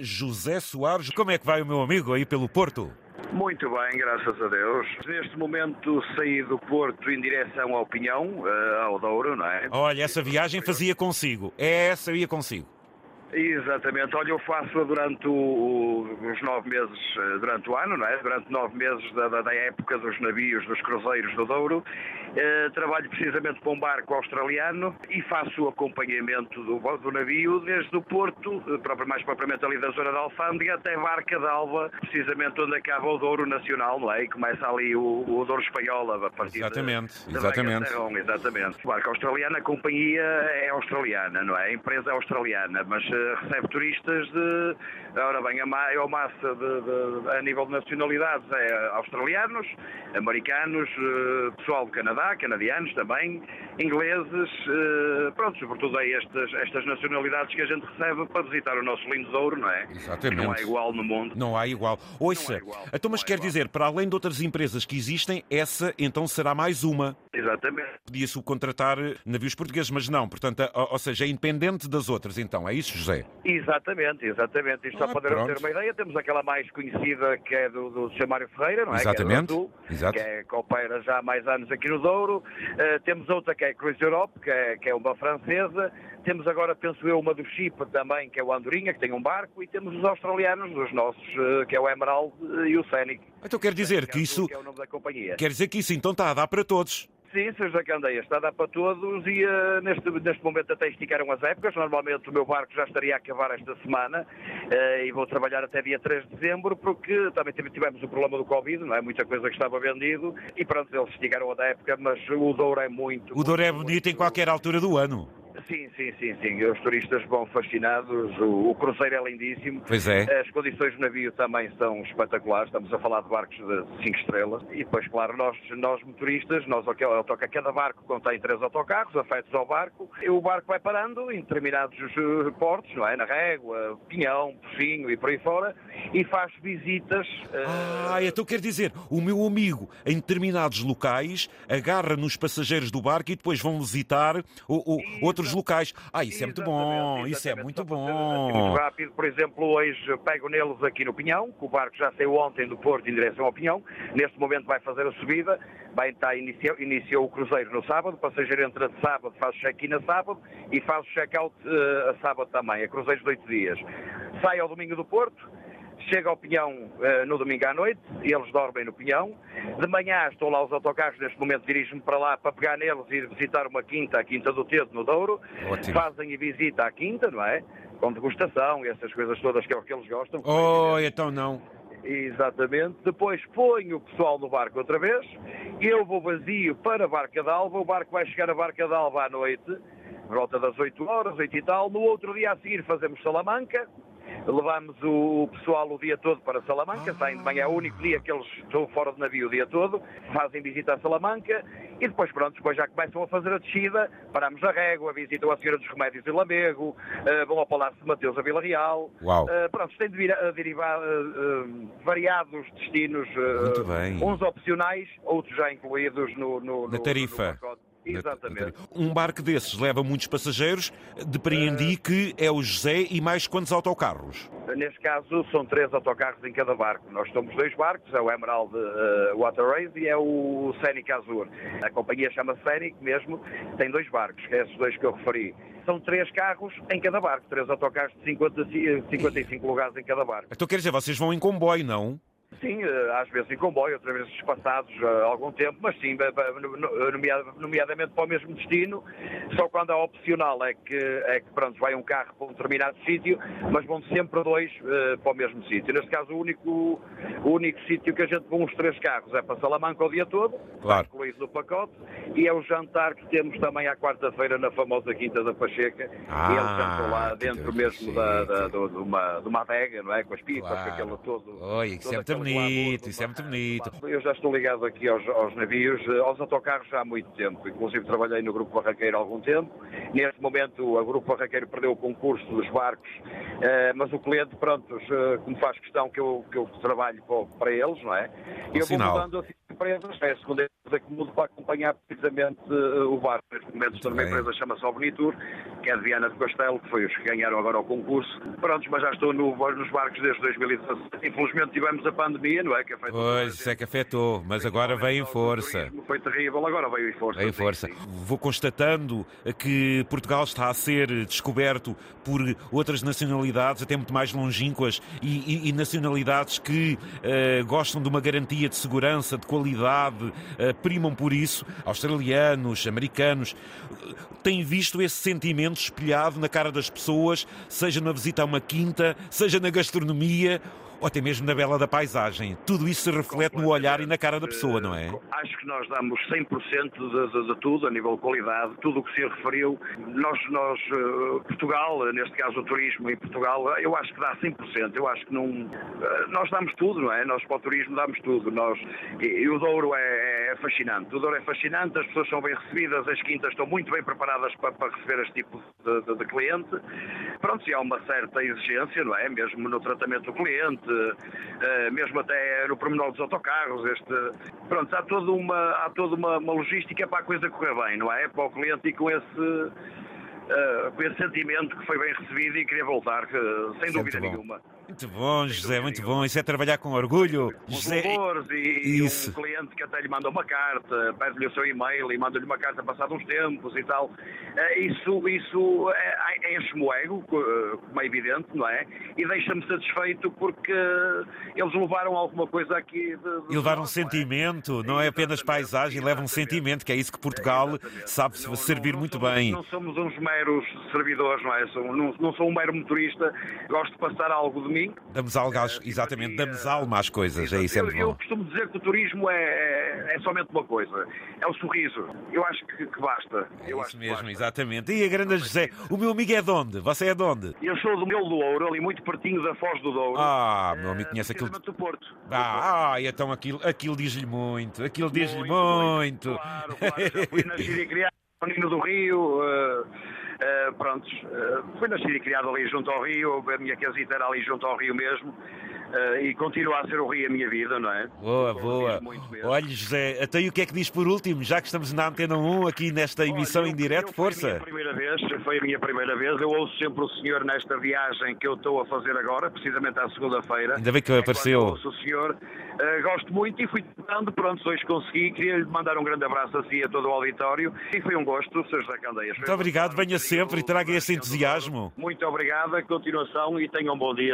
José Soares, como é que vai o meu amigo aí pelo Porto? Muito bem, graças a Deus. Neste momento saí do Porto em direção ao Pinhão, eh, ao Douro, não é? Olha, essa viagem fazia consigo. Essa ia consigo. Exatamente. Olha, eu faço durante o, os nove meses, eh, durante o ano, não é? Durante nove meses da, da, da época dos navios, dos cruzeiros do Douro. Eh, trabalho precisamente para um barco australiano e faço o acompanhamento do, do navio desde o Porto, eh, mais propriamente ali da zona da Alfândega, até Barca d'Alva, precisamente onde acaba o Douro Nacional, não é? E começa ali o, o Douro Espanhola a partir Exatamente, de, exatamente. De exatamente. O barco australiano, a companhia é australiana, não é? A empresa é australiana, mas recebe turistas de. Ora bem, a, ma a massa de, de, a nível de nacionalidades é australianos, americanos, eh, pessoal do Canadá, canadianos também, ingleses, eh, pronto, sobretudo é estas, estas nacionalidades que a gente recebe para visitar o nosso lindo Douro, não é? Exatamente. Que não há igual no mundo. Não há igual. Ouça, igual. então, mas quer igual. dizer, para além de outras empresas que existem, essa então será mais uma. Exatamente. Podia subcontratar navios portugueses, mas não, portanto, ou seja, é independente das outras, então, é isso, José? Exatamente, exatamente. Isto ah, só para ter uma ideia, temos aquela mais conhecida que é do, do Sr. Mário Ferreira, não é? Exatamente. Que é, do Exato. que é que opera já há mais anos aqui no Douro. Uh, temos outra que é a Cruise Europe, que é, que é uma francesa. Temos agora, penso eu, uma do Chipre também, que é o Andorinha, que tem um barco. E temos os australianos, os nossos, uh, que é o Emerald e o Scenic. Então quer dizer que isso... Que é o nome da companhia. Quer dizer que isso então está a dar para todos. Sim, Sr. José Candeia, está a dar para todos e uh, neste, neste momento até esticaram as épocas. Normalmente o meu barco já estaria a acabar esta semana uh, e vou trabalhar até dia 3 de dezembro porque também tivemos o problema do Covid, não é? Muita coisa que estava vendido e pronto, eles esticaram a da época, mas o Douro é muito... O Douro é bonito muito, em qualquer altura do ano. Sim, sim, sim, sim. Os turistas vão fascinados. O, o, cruzeiro é lindíssimo. Pois é. As condições do navio também são espetaculares. Estamos a falar de barcos de 5 estrelas. E depois, claro, nós, nós motoristas, nós toca cada barco contém três autocarros afetos ao barco. E o barco vai parando em determinados eh, portos, não é? Na Régua, Pinhão, Pocinho e por aí fora. E faz visitas. Uh... Ah, então quer dizer, o meu amigo em determinados locais agarra nos passageiros do barco e depois vão visitar o, o, outros locais. Ah, isso é muito bom, isso é muito bom. Muito rápido, por exemplo, hoje pego neles aqui no Pinhão, que o barco já saiu ontem do Porto em direção ao Pinhão, neste momento vai fazer a subida, vai estar, iniciou, iniciou o cruzeiro no sábado, o passageiro entra de sábado, faz check-in a sábado e faz check-out uh, a sábado também, a cruzeiros de oito dias. Sai ao domingo do Porto, chega ao Pinhão uh, no domingo à noite, eles dormem no Pinhão. De manhã estão lá os autocarros, neste momento dirijo-me para lá para pegar neles e ir visitar uma quinta, a Quinta do Tedo, no Douro. Ótimo. Fazem a visita à quinta, não é? Com degustação e essas coisas todas que é o que eles gostam. Oh, então não. Exatamente. Depois ponho o pessoal no barco outra vez. Eu vou vazio para a Barca d'Alva. O barco vai chegar a Barca d'Alva à noite, volta das 8 horas, 8 e tal. No outro dia a seguir fazemos Salamanca levamos o pessoal o dia todo para Salamanca, saem de manhã, é o único dia que eles estão fora do navio o dia todo, fazem visita a Salamanca e depois, pronto, depois já começam a fazer a descida, paramos a régua, visitam a Senhora dos Remédios de Lamego, uh, vão ao Palácio de Mateus a Vila Real. Uau. Uh, pronto, tem de a derivar uh, variados destinos, uns opcionais, outros já incluídos no, no, na tarifa. No Exatamente. Um barco desses leva muitos passageiros, depreendi uh... que é o José e mais quantos autocarros? Neste caso são três autocarros em cada barco. Nós somos dois barcos, é o Emerald uh, Water Race e é o Scenic Azur. A companhia chama Scenic mesmo, tem dois barcos, que é esses dois que eu referi. São três carros em cada barco, três autocarros de 50, 55 lugares em cada barco. Então quer dizer, vocês vão em comboio, não? Sim, eh, às vezes em comboio, outras vezes espaçados há eh, algum tempo, mas sim, nomeadamente para o mesmo destino. Só quando é opcional é que, é que pronto, vai um carro para um determinado sítio, mas vão sempre dois uh, para o mesmo sítio. Neste caso, o único, o único sítio que a gente com os três carros é para Salamanca o dia todo, claro. incluído no pacote, e é o jantar que temos também à quarta-feira na famosa Quinta da Pacheca. Ah, e eles jantam lá dentro mesmo da, da, de, uma, de uma adega, não é? Com as pipas, claro. com aquele todo. Oi, é bonito, isso é muito bonito. Eu já estou ligado aqui aos, aos, navios, eh, aos autocarros já há muito tempo. Inclusive trabalhei no Grupo Barraqueiro há algum tempo. Neste momento o Grupo Barraqueiro perdeu o concurso dos barcos, eh, mas o cliente, pronto, eh, como faz questão que eu, que eu trabalho para eles, não é? Um eu sinal. vou mudando assim empresas, é a segunda empresa que mudo para acompanhar precisamente uh, o barco. Neste momento estou numa empresa que chama-se Albonitur, que é de Viana do Castelo, que foi os que ganharam agora o concurso. Prontos, mas já estou no, nos barcos desde 2017. Infelizmente tivemos a pandemia, não é? Que afetou pois, é que afetou, mas agora veio em força. Foi terrível, agora veio em força. Em força. Vou constatando que Portugal está a ser descoberto por outras nacionalidades, até muito mais longínquas, e, e, e nacionalidades que uh, gostam de uma garantia de segurança, de qualidade, uh, primam por isso. Australianos, americanos. Têm visto esse sentimento espelhado na cara das pessoas, seja na visita a uma quinta, seja na gastronomia ou até mesmo na bela da paisagem. Tudo isso se reflete no olhar e na cara da pessoa, não é? Acho que nós damos 100% de, de, de tudo, a nível de qualidade, tudo o que se referiu. Nós, nós, eh, Portugal, neste caso o turismo em Portugal, eu acho que dá 100%. Eu acho que não. Eh, nós damos tudo, não é? Nós para o turismo damos tudo. Nós, e, e o Douro é, é, fascinante. O Douro é fascinante, as pessoas são bem recebidas, as quintas estão muito bem preparadas para, para receber este tipo de, de, de cliente. Pronto, se há uma certa exigência, não é? Mesmo no tratamento do cliente, uh, mesmo até no pormenor dos autocarros. Este, pronto, há toda, uma, há toda uma, uma logística para a coisa correr bem, não é? Para o cliente e com esse uh, com esse sentimento que foi bem recebido e queria voltar, que, sem dúvida nenhuma. Muito bom, José, muito bom. Isso é trabalhar com orgulho. Os José... e, Isso. um cliente que até lhe manda uma carta, pede-lhe o seu e-mail e manda-lhe uma carta passado uns tempos e tal. Uh, isso isso é, enche-me o ego, como é evidente, não é? E deixa-me satisfeito porque eles levaram alguma coisa aqui. De, de e levaram um é? sentimento, não é apenas paisagem, levam um sentimento, que é isso que Portugal é, sabe não, servir não, muito somos, bem. Não somos uns meros servidores, não é? Sou, não, não, sou um mero motorista, gosto de passar algo de mim. Damos algo, às, exatamente, damos alma às coisas, é isso, é muito eu, eu costumo dizer que o turismo é, é, é, somente uma coisa, é o sorriso. Eu acho que, que basta. É eu isso mesmo, exatamente. E a grande José, o meu amigo é de onde? Você é de onde? Eu sou do Melo do Ouro, ali muito pertinho da Foz do Douro. Ah, meu amigo conhece aquilo. do Porto. Ah, ah, então aquilo, aquilo diz-lhe muito, aquilo diz-lhe muito. muito. Claro, claro, já fui nascido e criado no Nino do Rio. Uh, Uh, prontos, uh, fui nascido e criado ali junto ao Rio, a minha casita era ali junto ao Rio mesmo. Uh, e continua a ser o Rio a minha vida, não é? Boa, boa. Olha, José, até e o que é que diz por último, já que estamos na Antena 1 aqui nesta emissão Olha, eu, em direto, força? Foi a minha primeira vez, foi a minha primeira vez. Eu ouço sempre o senhor nesta viagem que eu estou a fazer agora, precisamente à segunda-feira. Ainda bem que apareceu. É ouço o senhor. Uh, gosto muito e fui tentando, pronto, hoje consegui. Queria lhe mandar um grande abraço a si e a todo o auditório e foi um gosto, Sr. José Candeias. Muito obrigado, venha sempre e traga esse entusiasmo. Muito obrigado, a continuação e tenham um bom dia.